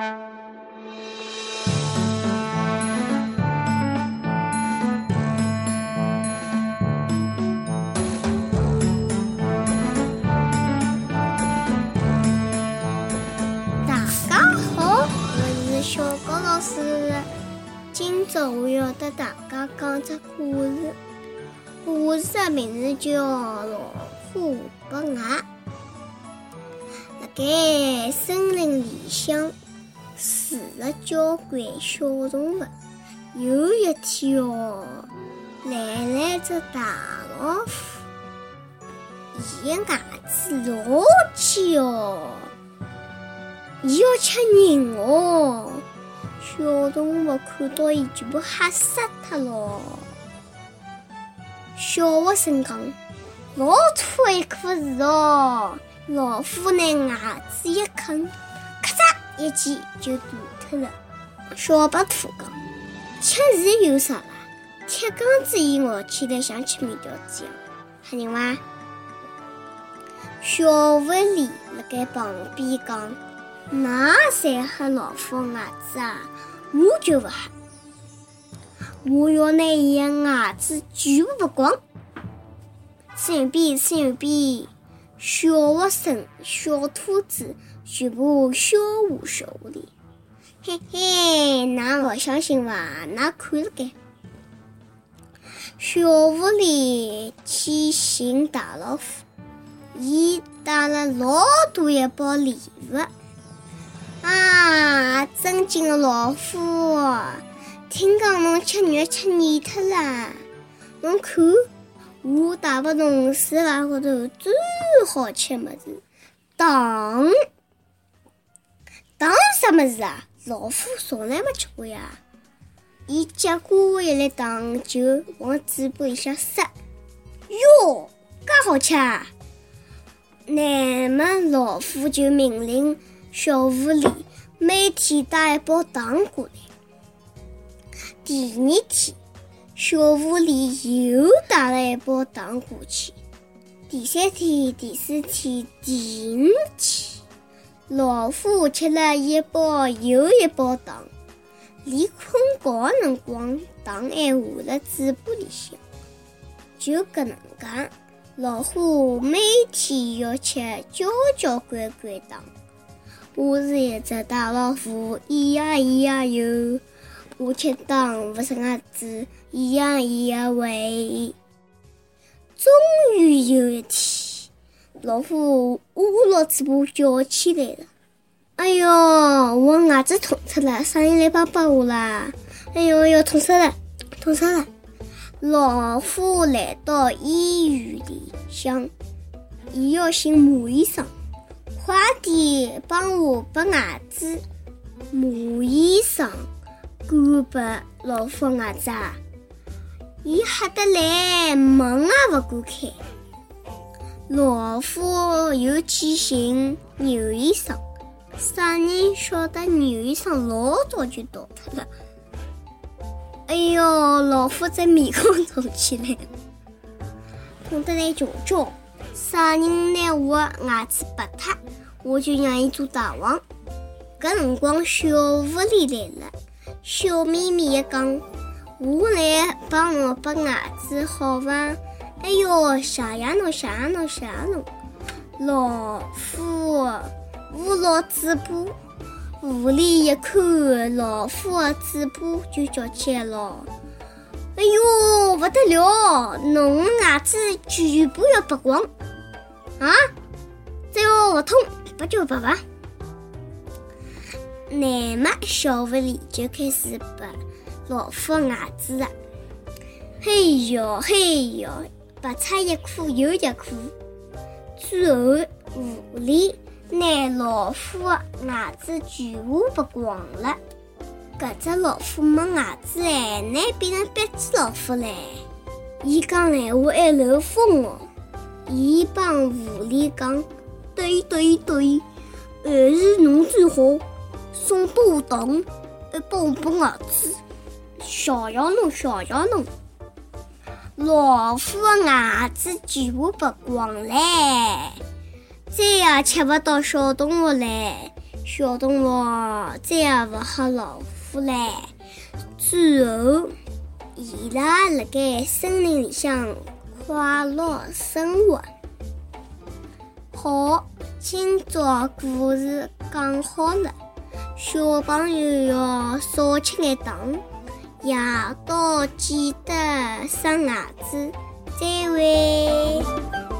大家好，我是小高老师。今朝我要给大家讲只故事，故事的名字叫《老虎伯牙》。辣盖森林里向住了交关小动物。有一天哦，来了只大老虎，伊的牙齿老尖哦。伊要吃人哦！小动物看到伊，全部吓死脱了。小学生讲：“老粗一棵树哦！”老虎拿牙齿一啃，一记就断脱了。小白兔讲：“吃人有啥啦？铁缸子伊咬起来像吃面条子一样，吓人伐？”小狐狸辣盖旁边讲。哪侪吓老虎牙齿啊？我就不吓，我要拿伊的牙齿全部拔光。身边身边，小学生、小兔子全部笑话笑话的。嘿嘿，㑚勿相信伐？㑚看了该。小狐狸去寻大老虎，伊带了老大一包礼物。啊，尊敬的老虎，听讲侬吃肉吃腻脱了，侬看我带拨侬世界高头最好吃么子糖，糖啥么子啊？老虎从来没吃过呀！伊接过一粒糖就往嘴巴里向塞，哟，介好吃！啊！那么老虎就命令。小狐狸每天带一包糖过来。第二天，小狐狸又带了一包糖过去。第三天、第四天、第五天，老虎吃了一包又一包糖，连困觉辰光糖还下了嘴巴里向。就搿能介，老虎每天要吃交交关关糖。我是一只大老虎，咿呀咿呀哟！我吃糖勿生牙齿，咿呀咿呀喂！终于有一天，老虎捂牢嘴巴叫起来了：“哎哟，我牙齿痛死了，啥人来帮帮我啦？哎哟哟，痛死了，痛死了！”老虎来到医院里向，伊要寻马医生。快点帮我拔牙齿！马医生敢拔老虎牙齿啊？伊吓得来门也不敢开。老虎又去寻牛医生，啥人晓得牛医生老早就逃脱了？哎哟，老虎在面孔肿起来，痛得来叫叫。啥人拿我牙齿拔脱，我就让伊做大王。搿辰光，小狐狸来了，笑眯眯的讲：“我来帮侬拔牙齿，好伐？”哎哟，谢谢侬，谢谢侬，谢谢侬！老虎捂牢嘴巴，狐狸一看老虎的嘴巴，就叫起来了：“哎哟，不得了！侬牙齿全部要拔光！”啊！只要不痛，拔就拔吧。那么小狐狸就开始拔老虎牙齿了。嘿哟嘿哟，拔出一颗又一颗。最后，狐狸拿老虎的牙齿全部拔光了。搿只老虎没牙齿哎，难变成八只老虎嘞。伊讲闲话还漏风哦。伊帮狐狸讲：“对对对，还是侬最好，送拨我糖，还帮我拔牙齿，谢谢侬，谢谢侬。”老虎的牙齿全部拔光嘞，再也吃不到小动物嘞，小动物再也勿吓老虎嘞。最后，伊拉辣盖森林里向快乐生活。好，今朝故事讲好了，小朋友要少吃点糖，夜到记得刷牙子。再会。